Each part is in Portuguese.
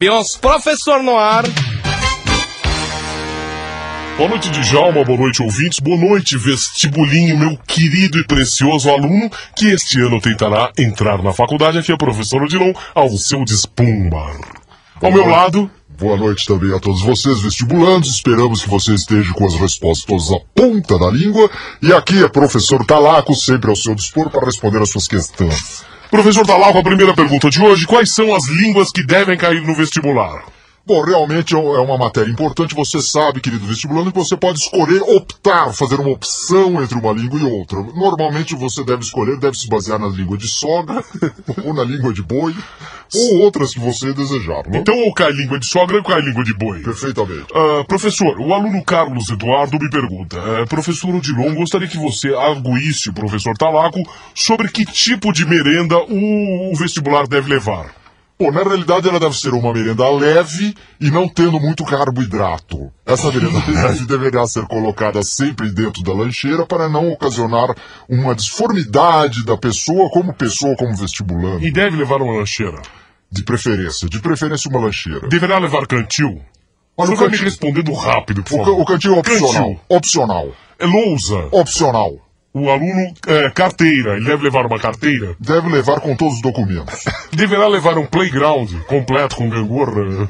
Bios, professor Noir. Boa noite, Djalma. Boa noite, ouvintes. Boa noite, vestibulinho, meu querido e precioso aluno que este ano tentará entrar na faculdade. Aqui é o professor Odilon, ao seu dispumbar. Ao meu lado, Boa noite também a todos vocês, vestibulandos. Esperamos que você esteja com as respostas à ponta da língua. E aqui é professor Talaco, sempre ao seu dispor para responder as suas questões. Professor Talaco, a primeira pergunta de hoje. Quais são as línguas que devem cair no vestibular? Bom, realmente é uma matéria importante. Você sabe, querido vestibulando, que você pode escolher, optar, fazer uma opção entre uma língua e outra. Normalmente você deve escolher, deve se basear na língua de sogra, ou na língua de boi, ou outras que você desejar. Não? Então, ou cai língua de sogra ou cai língua de boi? Perfeitamente. Ah, professor, o aluno Carlos Eduardo me pergunta: eh, Professor Odilon, gostaria que você arguísse o professor Talaco sobre que tipo de merenda o vestibular deve levar. Bom, na realidade ela deve ser uma merenda leve e não tendo muito carboidrato. Essa merenda leve deverá ser colocada sempre dentro da lancheira para não ocasionar uma disformidade da pessoa como pessoa, como vestibulando. E deve levar uma lancheira. De preferência, de preferência uma lancheira. Deverá levar cantil? Olha, Você o vai me cantil- respondendo rápido, por O, ca- favor. o cantil é opcional. Cantil. Opcional. É lousa. Opcional. O aluno, é, carteira. Ele deve levar uma carteira? Deve levar com todos os documentos. Deverá levar um playground completo com gangorra?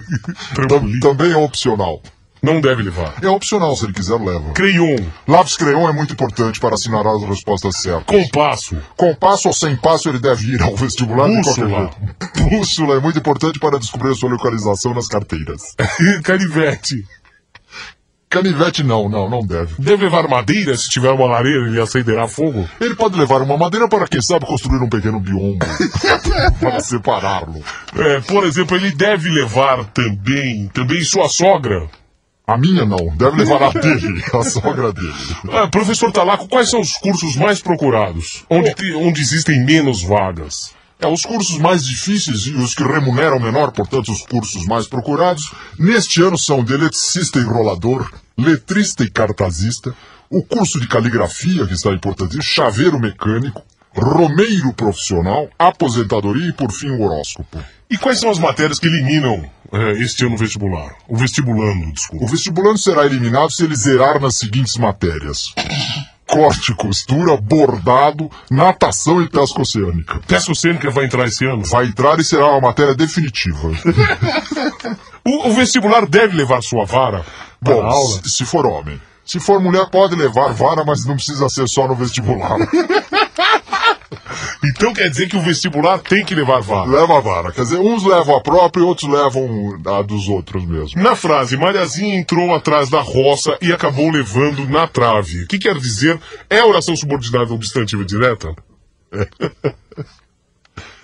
Tam- também é opcional. Não deve levar. É opcional, se ele quiser, leva. Crayon. Lápis creon é muito importante para assinar as respostas certas. Compasso. Com passo ou sem passo, ele deve ir ao vestibular de qualquer Bússola. jeito. Bússola é muito importante para descobrir a sua localização nas carteiras. Canivete. Canivete não, não, não deve. Deve levar madeira se tiver uma lareira ele acenderá fogo? Ele pode levar uma madeira para, quem sabe, construir um pequeno biombo. para separá-lo. É, por exemplo, ele deve levar também, também sua sogra. A minha não, deve levar a dele, a sogra dele. Ah, professor Talaco, quais são os cursos mais procurados? Onde, te- onde existem menos vagas? É, os cursos mais difíceis e os que remuneram menor, portanto, os cursos mais procurados, neste ano são de eletricista e enrolador, letrista e cartazista, o curso de caligrafia, que está importantíssimo, chaveiro mecânico, romeiro profissional, aposentadoria e, por fim, o horóscopo. E quais são as matérias que eliminam é, este ano o vestibular? O vestibulando, desculpa. O vestibulando será eliminado se ele zerar nas seguintes matérias. Corte costura, bordado, natação e pesca oceânica. Pesca oceânica vai entrar esse ano? Vai entrar e será uma matéria definitiva. O, o vestibular deve levar sua vara para Bom, aula? se, se for homem. Se for mulher, pode levar vara, mas não precisa ser só no vestibular. Então quer dizer que o vestibular tem que levar vara. Leva vara. Quer dizer, uns levam a própria e outros levam a dos outros mesmo. Na frase, Mariazinha entrou atrás da roça e acabou levando na trave. O que quer dizer? É oração subordinada obstantiva direta?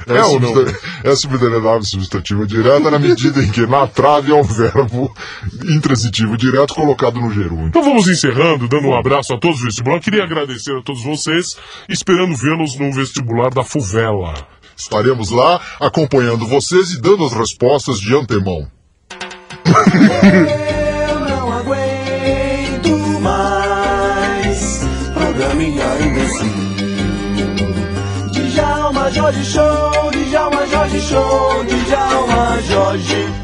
É, não? substan- É subordinada substantiva direta na medida em que na trave é um verbo intransitivo direto colocado no gerúndio. Então vamos encerrando, dando um abraço a todos os vestibulares. Queria agradecer a todos vocês, esperando vê-los no vestibular da Fuvela. Estaremos lá acompanhando vocês e dando as respostas de antemão. Show Djalma Jorge Show Djalma Jorge